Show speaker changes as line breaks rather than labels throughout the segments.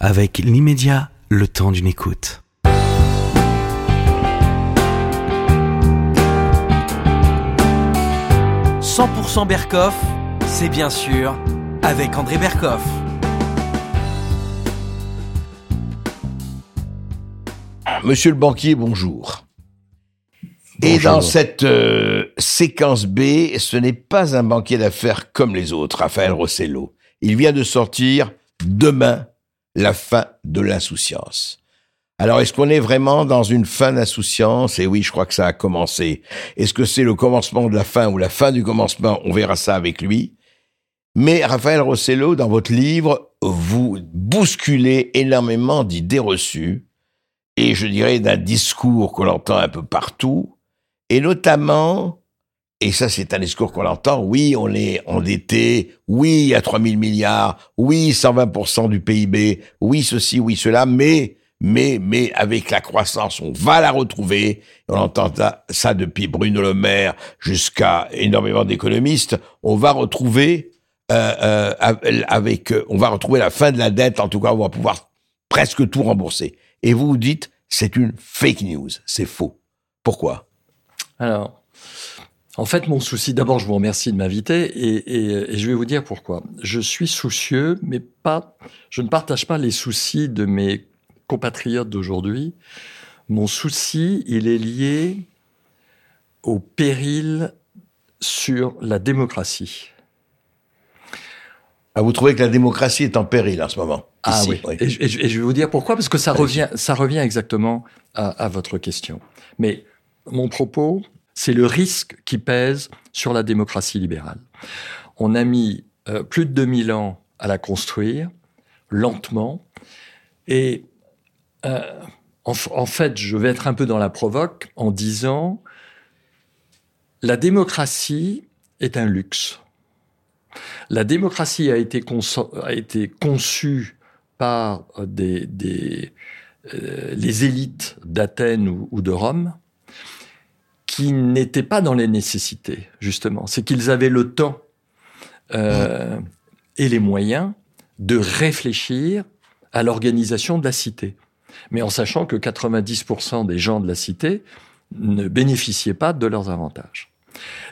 avec l'immédiat, le temps d'une écoute. « 100% Berkoff, c'est bien sûr avec André Berkoff.
Monsieur le banquier, bonjour. Et dans cette euh, séquence B, ce n'est pas un banquier d'affaires comme les autres, Raphaël Rossello. Il vient de sortir Demain, la fin de l'insouciance. Alors, est-ce qu'on est vraiment dans une fin d'insouciance? Et oui, je crois que ça a commencé. Est-ce que c'est le commencement de la fin ou la fin du commencement? On verra ça avec lui. Mais Raphaël Rossello, dans votre livre, vous bousculez énormément d'idées reçues et je dirais d'un discours qu'on entend un peu partout, et notamment, et ça c'est un discours qu'on entend, oui, on est endetté, oui, à 3 000 milliards, oui, 120% du PIB, oui, ceci, oui, cela, mais, mais, mais avec la croissance, on va la retrouver. On entend ça depuis Bruno Le Maire jusqu'à énormément d'économistes. On va retrouver euh, euh, avec, on va retrouver la fin de la dette. En tout cas, on va pouvoir presque tout rembourser. Et vous vous dites, c'est une fake news, c'est faux. Pourquoi?
Alors, en fait, mon souci, d'abord, je vous remercie de m'inviter et, et, je vais vous dire pourquoi. Je suis soucieux, mais pas, je ne partage pas les soucis de mes compatriotes d'aujourd'hui. Mon souci, il est lié au péril sur la démocratie.
Ah, vous trouvez que la démocratie est en péril en ce moment
Ah oui. Et, je, vais vous dire pourquoi, parce que ça revient, ça revient exactement à, votre question. Mais mon propos, c'est le risque qui pèse sur la démocratie libérale. On a mis euh, plus de 2000 ans à la construire, lentement, et euh, en, fait, je vais être un peu dans la provoque en disant, la démocratie est un luxe. La démocratie a été, conçue par des, euh, les élites d'Athènes ou, de Rome qui n'étaient pas dans les nécessités, justement. C'est qu'ils avaient le temps euh, et les moyens de réfléchir à l'organisation de la cité. Mais en sachant que 90% des gens de la cité ne bénéficiaient pas de leurs avantages.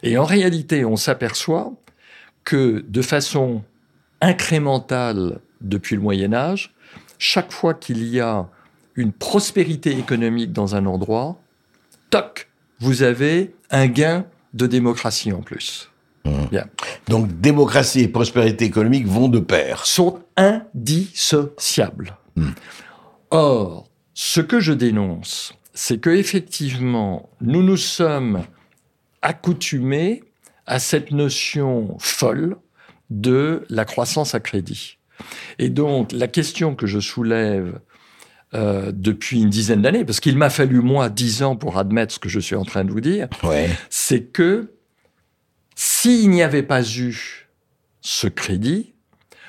Et en réalité, on s'aperçoit que de façon incrémentale depuis le Moyen Âge, chaque fois qu'il y a une prospérité économique dans un endroit, toc, vous avez un gain de démocratie en plus.
Mmh. Donc démocratie et prospérité économique vont de pair.
Sont indissociables. Mmh. Or, ce que je dénonce, c'est que effectivement, nous nous sommes accoutumés à cette notion folle de la croissance à crédit. Et donc, la question que je soulève euh, depuis une dizaine d'années, parce qu'il m'a fallu, moi, dix ans pour admettre ce que je suis en train de vous dire, c'est que s'il n'y avait pas eu ce crédit,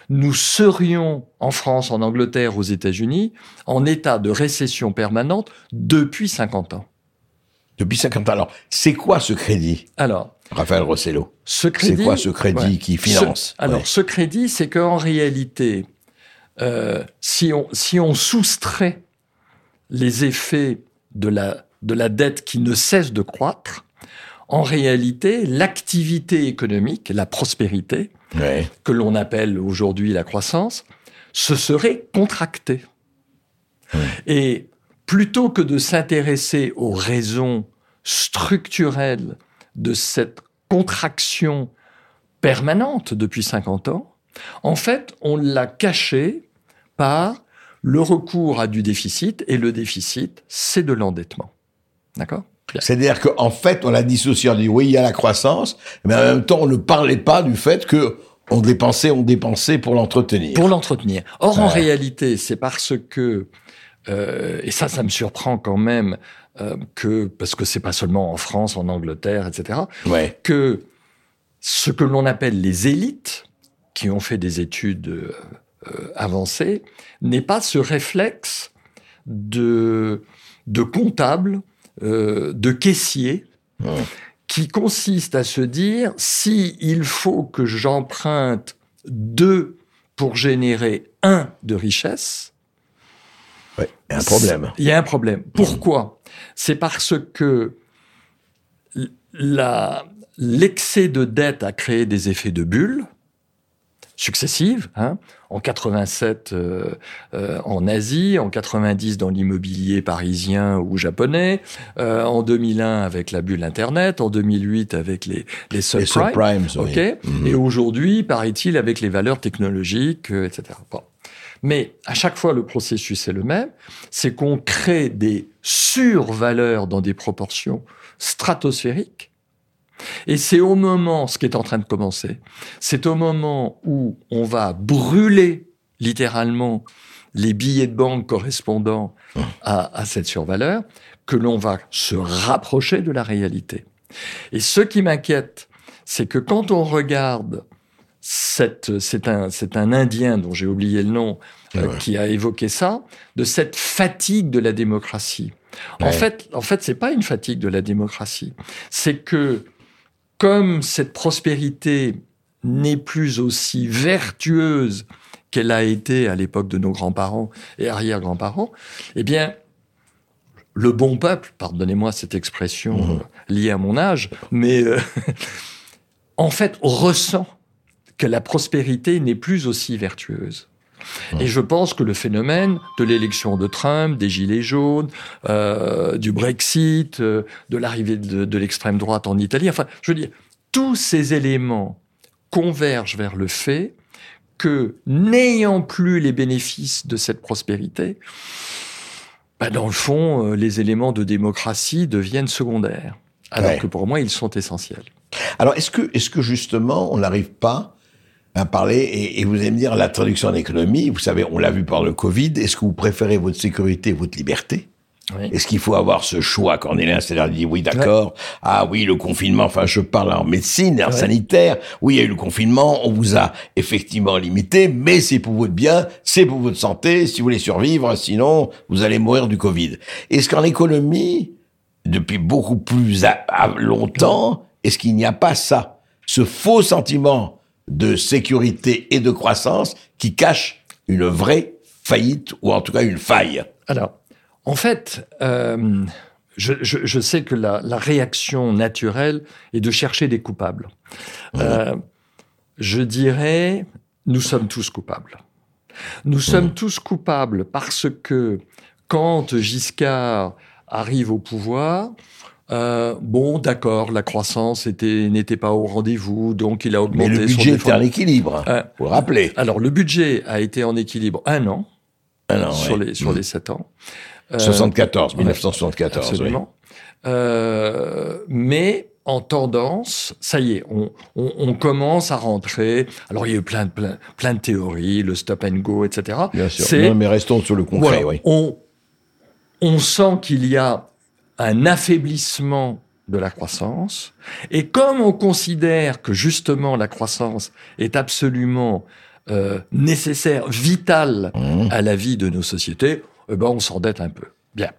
nous serions en France, en Angleterre, aux États-Unis, en état de récession permanente depuis 50 ans.
Depuis 50 ans. Alors, c'est quoi ce crédit
Alors,
Raphaël Rossello? C'est quoi ce crédit qui finance?
Alors, ce crédit, c'est qu'en réalité, euh, si, on, si on soustrait les effets de la, de la dette qui ne cesse de croître, en réalité, l'activité économique, la prospérité, que l'on appelle aujourd'hui la croissance, se serait contractée. Et plutôt que de s'intéresser aux raisons structurelles de cette contraction permanente depuis 50 ans, en fait, on l'a caché par le recours à du déficit, et le déficit, c'est de l'endettement. D'accord?
C'est-à-dire qu'en fait, on l'a dissocié, on dit oui, il y a la croissance, mais en même temps, on ne parlait pas du fait que on dépensait, on dépensait pour l'entretenir.
Pour l'entretenir. Or, en réalité, c'est parce que, euh, et ça, ça me surprend quand même, euh, que parce que c'est pas seulement en France, en Angleterre, etc.
Ouais.
Que ce que l'on appelle les élites, qui ont fait des études euh, avancées, n'est pas ce réflexe de de comptable, euh, de caissier, qui consiste à se dire si il faut que j'emprunte deux pour générer un de richesse,
il y a un problème.
Il y a un problème. Pourquoi? C'est parce que l'excès de dette a créé des effets de bulle successives. Hein. En 87 euh, euh, en Asie, en 90 dans l'immobilier parisien ou japonais, euh, en 2001 avec la bulle Internet, en 2008 avec les, les subprimes, mhm. et aujourd'hui, paraît-il, avec les valeurs technologiques, etc. Bon. Mais à chaque fois, le processus est le même, c'est qu'on crée des survaleurs dans des proportions stratosphériques et c'est au moment, ce qui est en train de commencer, c'est au moment où on va brûler littéralement les billets de banque correspondant à, cette survaleur, que l'on va se rapprocher de la réalité. Et ce qui m'inquiète, c'est que quand on regarde cette, c'est un, c'est un Indien dont j'ai oublié le nom, euh, qui a évoqué ça, de cette fatigue de la démocratie. En fait, en fait, c'est pas une fatigue de la démocratie. C'est que comme cette prospérité n'est plus aussi vertueuse qu'elle a été à l'époque de nos grands-parents et arrière-grands-parents, eh bien, le bon peuple, pardonnez-moi cette expression mmh. euh, liée à mon âge, mais euh, en fait ressent que la prospérité n'est plus aussi vertueuse. Et je pense que le phénomène de l'élection de Trump, des Gilets jaunes, euh, du Brexit, euh, de l'arrivée de, de l'extrême droite en Italie, enfin, je veux dire, tous ces éléments convergent vers le fait que, n'ayant plus les bénéfices de cette prospérité, bah dans le fond, euh, les éléments de démocratie deviennent secondaires. Alors que pour moi, ils sont essentiels.
Alors, est-ce que, est-ce que justement, on n'arrive pas à parler, et, vous allez me dire la traduction en économie, vous savez, on l'a vu par le Covid, est-ce que vous préférez votre sécurité, votre liberté? Est-ce qu'il faut avoir ce choix, Cornélien? C'est-à-dire dit oui, d'accord, ah oui, le confinement, enfin je parle en médecine, en sanitaire, oui, il y a eu le confinement, on vous a effectivement limité, mais c'est pour votre bien, c'est pour votre santé, si vous voulez survivre, sinon vous allez mourir du Covid. Est-ce qu'en économie, depuis beaucoup plus longtemps, est-ce qu'il n'y a pas ça? Ce faux sentiment de sécurité et de croissance qui cache une vraie faillite ou en tout cas une faille.
Alors, en fait, euh, je, sais que la, réaction naturelle est de chercher des coupables. Mmh. Euh, je dirais, nous sommes tous coupables. Nous sommes tous coupables parce que quand Giscard arrive au pouvoir, euh, bon, d'accord, la croissance n'était pas au rendez-vous, donc il a augmenté.
Mais le budget était en équilibre, euh, vous le rappelez.
Alors, le budget a été en équilibre un an, un an sur, les, sur les sept ans.
74, 1974.
Absolument. Euh, mais en tendance, ça y est, on, on, on, commence à rentrer. Alors il y a eu plein de, plein, plein de théories, le stop and go, etc.
Bien sûr. Non, mais restons sur le concret. oui.
On, on sent qu'il y a un affaiblissement de la croissance. Et comme on considère que justement la croissance est absolument euh, nécessaire, vitale mmh. à la vie de nos sociétés, eh ben on s'endette un peu. Bien.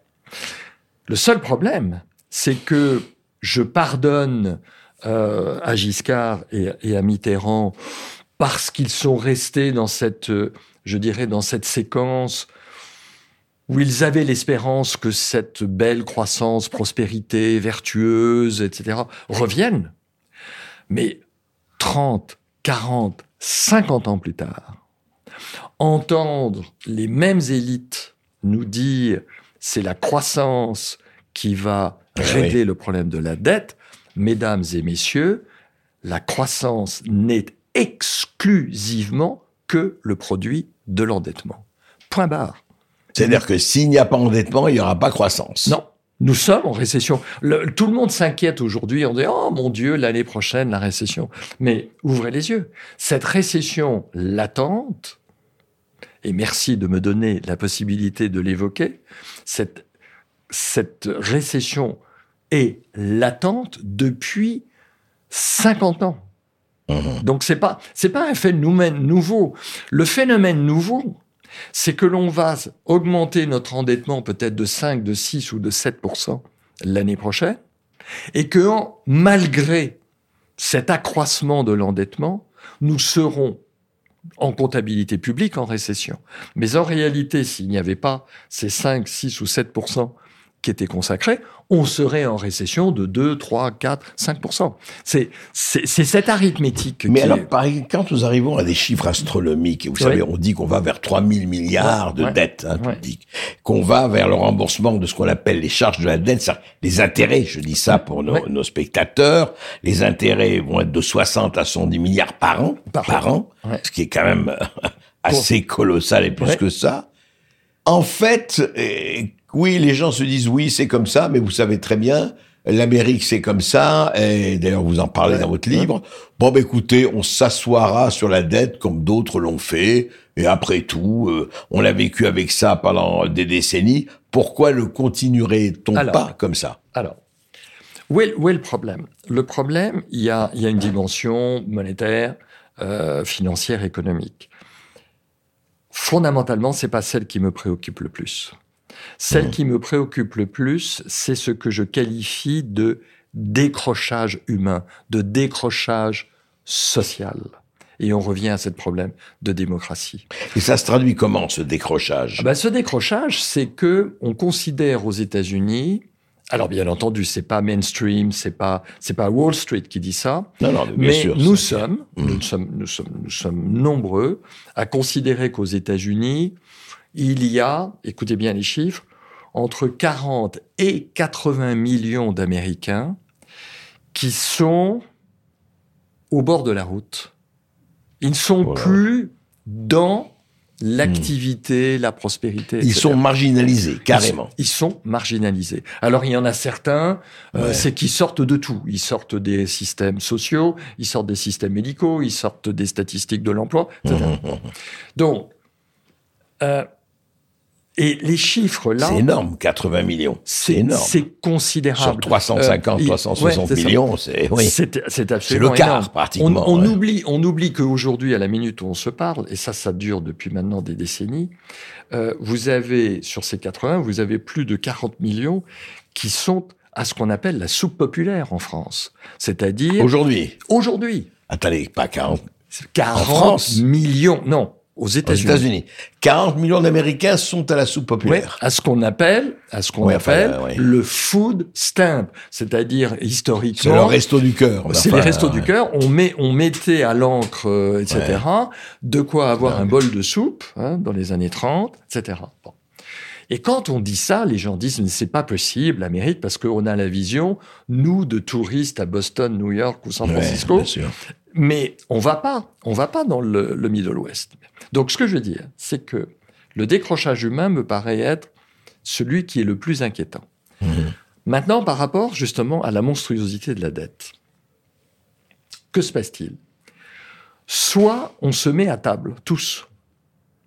Le seul problème, c'est que je pardonne euh, à Giscard et, et, à Mitterrand parce qu'ils sont restés dans cette, je dirais, dans cette séquence où ils avaient l'espérance que cette belle croissance, prospérité, vertueuse, etc., revienne. Mais 30, 40, 50 ans plus tard, entendre les mêmes élites nous dire c'est la croissance qui va eh régler le problème de la dette, mesdames et messieurs, la croissance n'est exclusivement que le produit de l'endettement. Point barre.
C'est-à-dire que s'il n'y a pas endettement, il n'y aura pas croissance.
Non. Nous sommes en récession. tout le monde s'inquiète aujourd'hui en disant Oh mon Dieu, l'année prochaine, la récession. Mais ouvrez les yeux. Cette récession latente, et merci de me donner la possibilité de l'évoquer, cette, cette récession est latente depuis 50 ans. Mmh. Donc c'est pas c'est pas un phénomène nouveau. Le phénomène nouveau, c'est que l'on va augmenter notre endettement peut-être de 5, de 6 ou de 7% l'année prochaine, et que malgré cet accroissement de l'endettement, nous serons en comptabilité publique en récession. Mais en réalité, s'il n'y avait pas ces 5, 6 ou 7 qui étaient consacrés, on serait en récession de 2, 3, 4, 5 C'est cette arithmétique.
Mais alors, quand nous arrivons à des chiffres astronomiques, vous savez, on dit qu'on va vers 3 000 milliards de dettes hein, qu'on va vers le remboursement de ce qu'on appelle les charges de la dette, les intérêts, je dis ça pour nos, nos, spectateurs, les intérêts vont être de 60 à 110 milliards par an, par, an, ce qui est quand même assez colossal et plus que ça. En fait, oui, les gens se disent oui, c'est comme ça, mais vous savez très bien, l'Amérique c'est comme ça, et d'ailleurs vous en parlez dans votre livre. Bon, bah, écoutez, on s'assoira sur la dette comme d'autres l'ont fait, et après tout, euh, on a vécu avec ça pendant des décennies. Pourquoi le continuerait-on pas comme ça?
Alors, où est, où est, le problème? Le problème, il y a, y a une dimension monétaire, euh, financière, économique. Fondamentalement, c'est pas celle qui me préoccupe le plus. Celle mmh. qui me préoccupe le plus, c'est ce que je qualifie de décrochage humain, de décrochage social. Et on revient à ce problème de démocratie.
Et ça se traduit comment ce décrochage?
Ah ben, Ce décrochage, c'est que on considère aux États-Unis alors bien entendu, c'est pas mainstream, c'est pas c'est pas Wall Street qui dit ça.
Non, non,
mais nous sommes, nous sommes, nous sommes, nous sommes nombreux à considérer qu'aux États-Unis, il y a, écoutez bien les chiffres, entre 40 et 80 millions d'Américains qui sont au bord de la route. Ils ne sont plus dans l'activité, la prospérité.
Ils sont marginalisés, carrément.
Ils sont, marginalisés. Alors il y en a certains, euh, c'est qui sortent de tout. Ils sortent des systèmes sociaux, ils sortent des systèmes médicaux, ils sortent des statistiques de l'emploi, etc. Donc, euh, et les chiffres là.
C'est énorme, 80 millions. C'est énorme.
C'est considérable.
Sur 350, 360 euh, millions, c'est, oui.
C'est absolument
le quart, pratiquement.
On, oublie, on oublie qu'aujourd'hui, à la minute où on se parle, et ça, ça dure depuis maintenant des décennies, euh, vous avez, sur ces 80, vous avez plus de 40 millions qui sont à ce qu'on appelle la soupe populaire en France. C'est-à-dire.
Aujourd'hui.
Aujourd'hui.
Attendez, pas 40.
40 millions, non, aux États-Unis.
40 millions d'Américains sont à la soupe populaire.
à ce qu'on appelle, à ce qu'on appelle le food stamp, c'est-à-dire historiquement.
C'est le resto du cœur.
C'est les restos du cœur. On met, on mettait à l'encre, euh, etc. De quoi avoir un bol de soupe hein, dans les années 30, etc. Et quand on dit ça, les gens disent mais c'est pas possible l'Amérique parce qu'on a la vision nous de touristes à Boston, New York ou San Francisco. mais on va pas, on va pas dans le, le Middle West. Donc ce que je veux dire, c'est que le décrochage humain me paraît être celui qui est le plus inquiétant. Mhm. Maintenant, par rapport justement à la monstruosité de la dette, que se passe-t-il? Soit on se met à table, tous,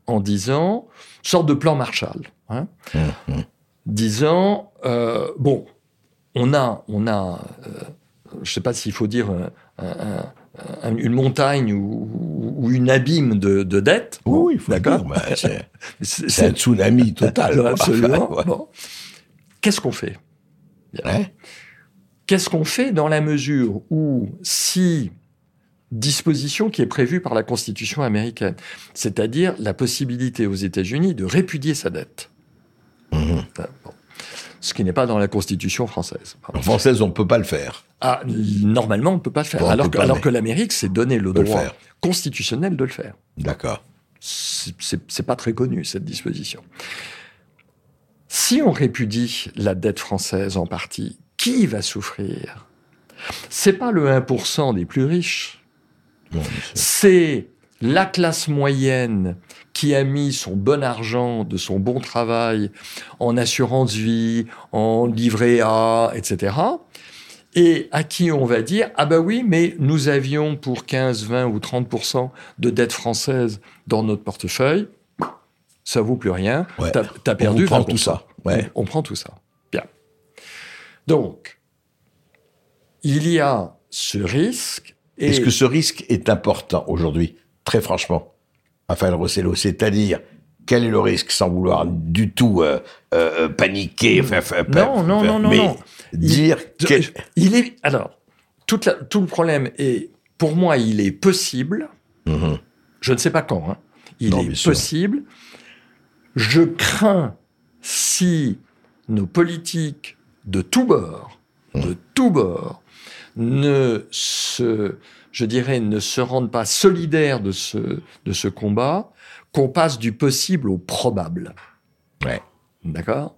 en disant, sorte de plan Marshall, hein, mhm. disant, euh, bon, on a, on a euh, je ne sais pas s'il faut dire un, une montagne ou, une abîme de, de dettes.
oui, il faut d'accord. C'est un tsunami total.
absolument. Qu'est-ce qu'on fait? Qu'est-ce qu'on fait dans la mesure où si disposition qui est prévue par la Constitution américaine, c'est-à-dire la possibilité aux États-Unis de répudier sa dette. Mhm. Ce qui n'est pas dans la Constitution française.
En française, on ne peut pas le faire.
Ah, normalement, on ne peut pas le faire. alors, que, alors que l'Amérique s'est donné le droit constitutionnel de le faire.
D'accord.
C'est pas très connu, cette disposition. Si on répudie la dette française en partie, qui va souffrir? C'est pas le 1% des plus riches. C'est la classe moyenne qui a mis son bon argent de son bon travail en assurance vie, en livret A, etc et à qui on va dire ah bah oui mais nous avions pour 15, 20 ou 30% de dettes françaises dans notre portefeuille, ça vaut plus rien, tu t'as as perdu
on prend tout ça.
Ouais. On, prend tout ça. Bien. Donc il y a ce risque.
Est-ce que ce risque est important aujourd'hui, très franchement, Raphaël Rossello C'est-à-dire quel est le risque sans vouloir du tout euh, euh, paniquer
Non, non, non, non, non
dire
il, est alors tout le problème est pour moi il est possible mhm. Je ne sais pas quand. Hein. Il est possible. Je crains si nos politiques de tous bords, de mmh. tous bords, ne se, je dirais, ne se rendent pas solidaires de ce, de ce combat, qu'on passe du possible au probable.
Ouais.
D'accord?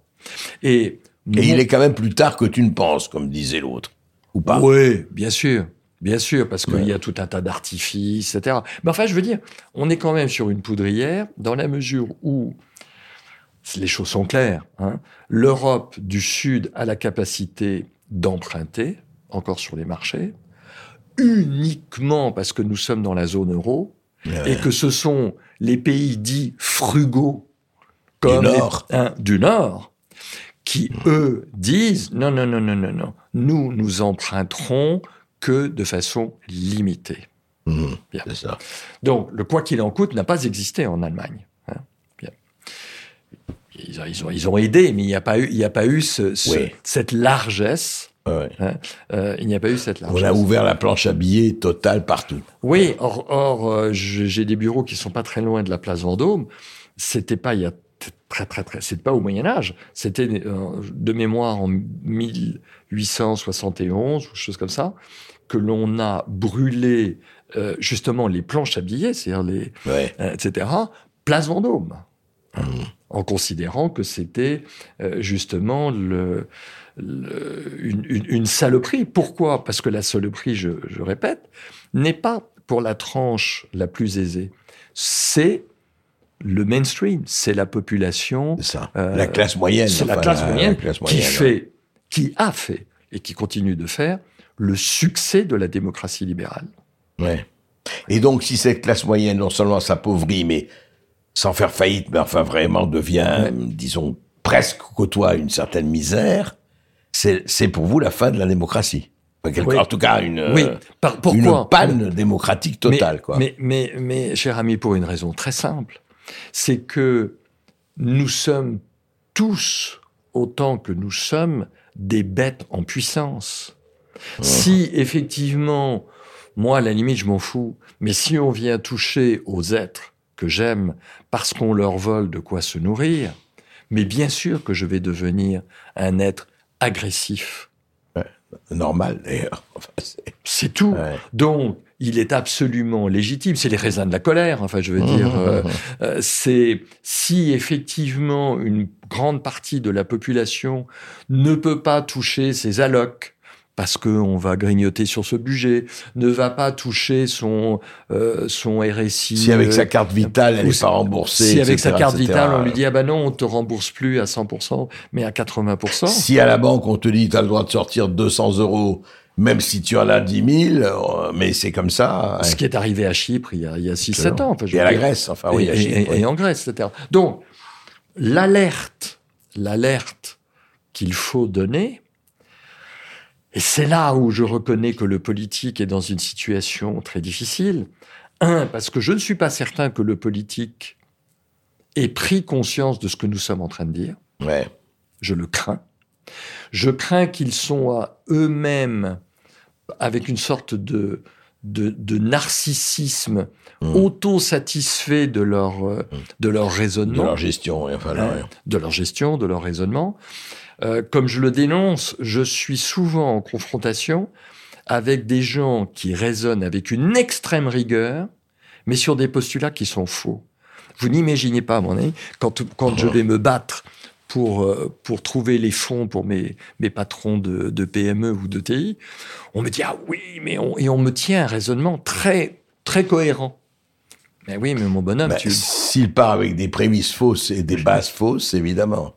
Et,
Et il est quand même plus tard que tu ne penses, comme disait l'autre. Ou pas?
Oui, bien sûr. Bien sûr, parce qu'il y a tout un tas d'artifices, etc. Mais enfin, je veux dire, on est quand même sur une poudrière dans la mesure où les choses sont claires. Hein. L'Europe du Sud a la capacité d'emprunter, encore sur les marchés, uniquement parce que nous sommes dans la zone euro et que ce sont les pays dits frugaux comme
du Nord,
du Nord qui, eux, disent non, non, non, non, non, non, nous, nous emprunterons que de façon limitée.
Mmh, ça.
Donc, le quoi qu'il en coûte n'a pas existé en Allemagne. Hein. Ils, ont, ils, ont, ils, ont, aidé, mais il n'y a pas eu, il y a pas eu ce, cette largesse.
Hein.
Euh, il n'y a pas eu cette largesse.
On a ouvert la planche à billets totale partout.
Oui, or, or euh, j'ai des bureaux qui sont pas très loin de la place Vendôme. C'était pas il y a très très très, c'est pas au Moyen Âge. C'était euh, de mémoire en 1871 ou chose comme ça que l'on a brûlé euh, justement les planches à billets, c'est-à-dire les, euh, etc. Place Vendôme, mmh. en considérant que c'était euh, justement le, une, une, saloperie. Pourquoi? Parce que la saloperie, je, je répète, n'est pas pour la tranche la plus aisée. C'est le mainstream, c'est la population.
Ça. la classe moyenne.
C'est la, classe moyenne qui fait, qui a fait et qui continue de faire le succès de la démocratie libérale.
Ouais. Et donc, si cette classe moyenne non seulement s'appauvrit, mais sans faire faillite, mais enfin vraiment devient, disons, presque côtoie une certaine misère, c'est pour vous la fin de la démocratie. En tout cas, une,
oui. une
panne démocratique totale.
Mais,
quoi.
Mais, mais, mais, cher ami, pour une raison très simple, c'est que nous sommes tous, autant que nous sommes, des bêtes en puissance. Si effectivement, moi, à la limite, je m'en fous, mais si on vient toucher aux êtres que j'aime parce qu'on leur vole de quoi se nourrir, mais bien sûr que je vais devenir un être agressif.
normal, d'ailleurs.
c'est tout. Donc, il est absolument légitime. C'est les raisins de la colère. Enfin, je veux mmh, dire, mmh, euh, mmh. Euh, c'est si effectivement une grande partie de la population ne peut pas toucher ses allocs, parce qu'on va grignoter sur ce budget, ne va pas toucher son euh, son RSI.
Si avec sa carte vitale, elle n'est pas remboursée.
Si avec sa carte vitale, on lui dit ah ben non, on te rembourse plus à 100%, mais à 80%.
Si à la banque on te dit tu as le droit de sortir 200 euros, même si tu en as 10 000, euh, mais c'est comme ça.
Ce qui est arrivé à Chypre il y a, il y a 6-7 ans.
et à la Grèce, enfin oui.
Et,
Chypre,
et, et en Grèce, etc. Donc l'alerte, l'alerte qu'il faut donner et c'est là où je reconnais que le politique est dans une situation très difficile. Un, parce que je ne suis pas certain que le politique ait pris conscience de ce que nous sommes en train de dire.
Ouais.
Je le crains. Je crains qu'ils soient eux-mêmes avec une sorte de, de, narcissisme mmh. auto-satisfait de leur, mmh. de leur raisonnement. De
leur gestion, enfin,
hein, De leur gestion, de leur raisonnement. Euh, comme je le dénonce, je suis souvent en confrontation avec des gens qui raisonnent avec une extrême rigueur, mais sur des postulats qui sont faux. Vous n'imaginez pas, mon ami, quand, quand je vais me battre pour, euh, pour trouver les fonds pour mes, mes patrons de, de PME ou de TI, on me dit, ah oui, mais on, et on me tient un raisonnement très, très cohérent. Mais oui, mais mon bonhomme, ben, tu...
S'il part avec des prémices fausses et des bases fausses, évidemment.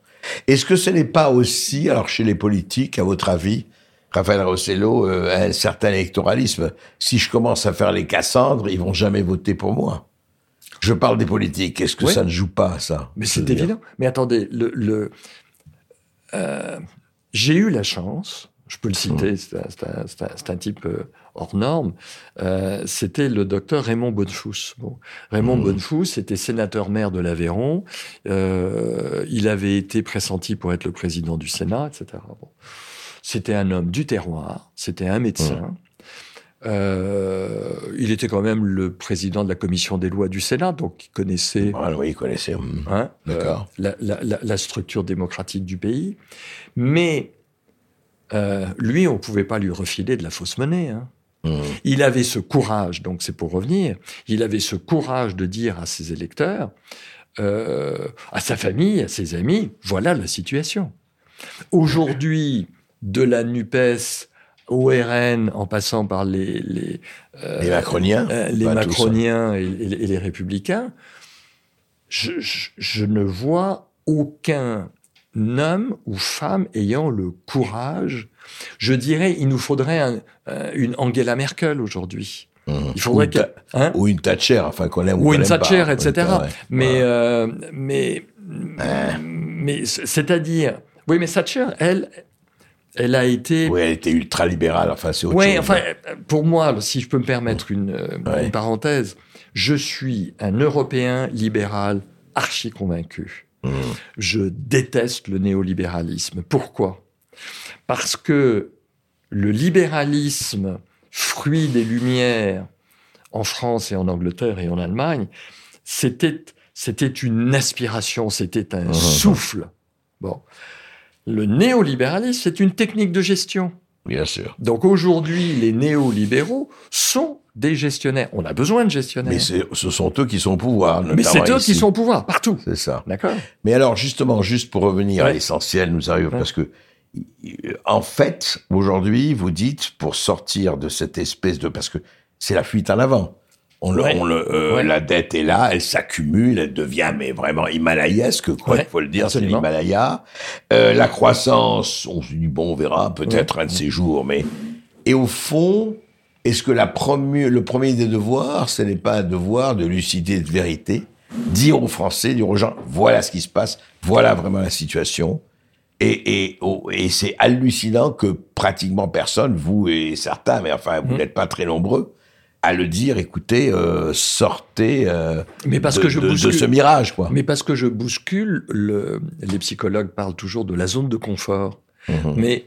Est-ce que ce n'est pas aussi, alors chez les politiques, à votre avis, Raphaël Rossello, euh, un certain électoralisme Si je commence à faire les Cassandres, ils vont jamais voter pour moi? Je parle des politiques. Est-ce que ça ne joue pas, ça
Mais c'est évident. Mais attendez, le, euh, j'ai eu la chance, je peux le citer, mmh. c'est un, type euh, hors norme, euh, c'était le docteur Raymond Bonnefous. Bon. Raymond mmh. Bonnefous était sénateur-maire de l'Aveyron, euh, il avait été pressenti pour être le président du Sénat, etc. Bon. C'était un homme du terroir, c'était un médecin. Mmh. Euh, il était quand même le président de la commission des lois du Sénat, donc il connaissait,
Ah, oui, il connaissait. hum.
hein, euh, la, la- la- la structure démocratique du pays. Mais euh, lui, on pouvait pas lui refiler de la fausse monnaie. hein.
Hum.
Il avait ce courage, donc c'est pour revenir, il avait ce courage de dire à ses électeurs, euh, à sa famille, à ses amis, voilà la situation. Aujourd'hui, de la NUPES au RN, en passant par les, les, euh,
Les macroniens
euh, les
pas tous, hein.
macroniens et, et- et les républicains, je, je- je ne vois aucun homme ou femme ayant le courage. Je dirais, il nous faudrait un- euh, une Angela Merkel aujourd'hui.
Hum.
Il faudrait
ou,
que, hein,
ou une Thatcher, enfin qu'on aime ou
ou une
pas.
Thatcher,
Ouais,
etc.
ouais.
Mais,
Ouais.
euh, mais, mais c- c'est-à-dire, oui, mais Thatcher, elle, elle a été.
Oui, elle était ultra libérale. Enfin, c'est autre
Oui,
chose.
enfin, pour moi, si je peux me permettre une, euh,
Ouais.
une parenthèse, je suis un Européen libéral archi convaincu. Je déteste le néolibéralisme. Pourquoi? Parce que le libéralisme, fruit des Lumières en France et en Angleterre et en Allemagne, c'était c'était une aspiration, c'était un
Mhm.
souffle. Bon, le néolibéralisme, c'est une technique de gestion.
Bien sûr.
Donc aujourd'hui, les néolibéraux sont des gestionnaires. On a besoin de gestionnaires.
Mais ce sont eux qui sont au pouvoir.
Mais c'est eux
ici.
qui sont au pouvoir, partout.
C'est ça.
D'accord
Mais alors, justement, juste pour revenir à l'essentiel, nous arrivons
Ouais.
parce que, en fait, aujourd'hui, vous dites, pour sortir de cette espèce de, parce que c'est la fuite en avant. On le,
Ouais.
on le, euh,
Ouais.
La dette est là, elle s'accumule, elle devient mais vraiment himalayesque, quoi.
Ouais,
Il faut le dire, c'est l'Himalaya. Euh, la croissance, on se dit bon, on verra peut-être un de ces jours, mais et au fond, est-ce que la le premier des devoirs, ce n'est pas un devoir de lucidité et de vérité? Dire aux Français, dire aux gens, voilà ce qui se passe, voilà vraiment la situation. Et, et, oh, et c'est hallucinant que pratiquement personne, vous et certains, mais enfin, vous
Mhm.
n'êtes pas très nombreux, à le dire, écoutez, euh, sortez euh,
Mais parce
de,
que je
de- de
bouscule.
ce mirage, quoi.
Mais parce que je bouscule, le, les psychologues parlent toujours de la zone de confort.
Mhm.
Mais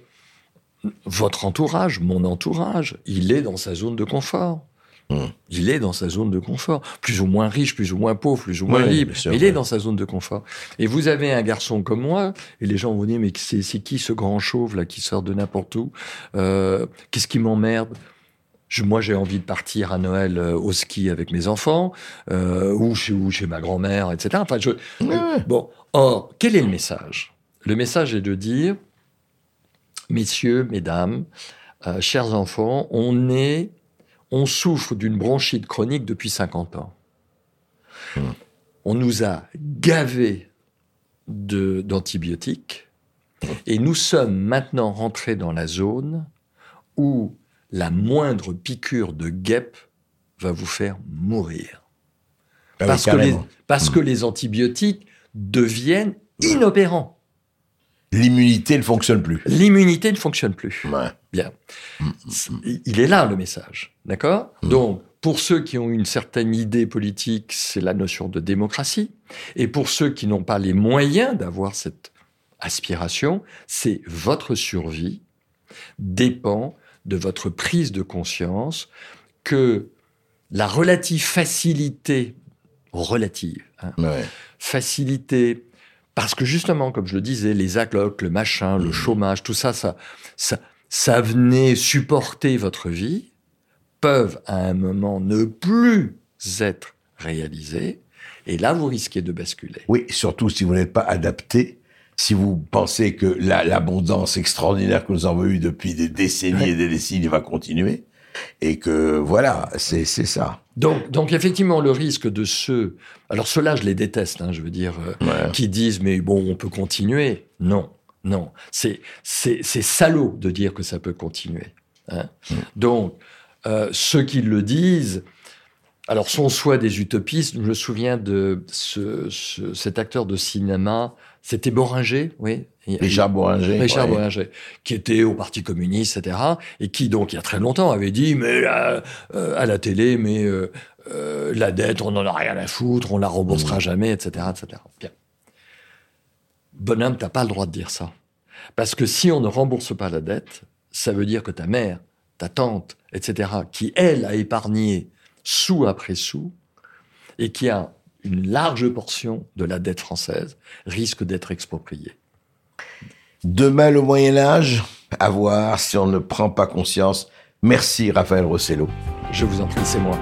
votre entourage, mon entourage, il est dans sa zone de confort.
Hmm.
Il est dans sa zone de confort. Plus ou moins riche, plus ou moins pauvre, plus ou moins libre.
sûr,
il est dans sa zone de confort. Et vous avez un garçon comme moi, et les gens vont dire, mais c'est c'est qui ce grand chauve là qui sort de n'importe où? Euh, Qu'est-ce qui m'emmerde? Je, moi, j'ai envie de partir à Noël euh, au ski avec mes enfants, euh, ou, chez, ou chez ma grand-mère, etc. Enfin, je,
Ouais.
Bon, or, quel est le message? Le message est de dire, messieurs, mesdames, euh, chers enfants, on est, on souffre d'une bronchite chronique depuis 50 ans.
Hmm.
On nous a gavés de- d'antibiotiques et nous sommes maintenant rentrés dans la zone où la moindre piqûre de guêpe va vous faire mourir
Ah oui,
parce, que les, parce que les antibiotiques deviennent inopérants.
L'immunité ne fonctionne plus.
L'immunité ne fonctionne plus.
Ouais.
Bien. C'est- Il est là le message. D'accord? Donc, pour ceux qui ont une certaine idée politique, c'est la notion de démocratie. Et pour ceux qui n'ont pas les moyens d'avoir cette aspiration, c'est votre survie dépend de votre prise de conscience que la relative facilité, relative, hein,
Ouais.
facilité, parce que justement, comme je le disais, les allocs, le machin, le chômage, tout ça, ça, ça, ça venait supporter votre vie, peuvent à un moment ne plus être réalisés, et là, vous risquez de basculer.
Oui, surtout si vous n'êtes pas adapté, si vous pensez que la- l'abondance extraordinaire que nous avons eue depuis des décennies
Ouais.
et des décennies va continuer, et que voilà, c'est ça.
Donc, donc effectivement, le risque de ceux, alors ceux-là, je les déteste, hein, je veux dire, euh,
Ouais.
qui disent mais bon, on peut continuer. Non, non, c'est salaud de dire que ça peut continuer. hein. Donc euh, ceux qui le disent, alors sont soit des utopistes. Je me souviens de ce, ce- cet acteur de cinéma, c'était Boringer, oui.
Richard Bohringer.
Richard
ouais.
Bohringer, qui était au Parti communiste, etc., et qui donc il y a très longtemps avait dit mais euh, euh, à la télé, mais euh, euh, la dette, on n'en a rien à foutre, on la remboursera
Mmh.
jamais, etc., etc. Bien. Bonhomme, t'as pas le droit de dire ça, parce que si on ne rembourse pas la dette, ça veut dire que ta mère ta tante, etc., qui, elle, a épargné sous après sous, et qui a une large portion de la dette française, risque d'être expropriée.
Demain, le Moyen Âge, à voir si on ne prend pas conscience. Merci Raphaël Rossello.
Je vous en prie, c'est moi.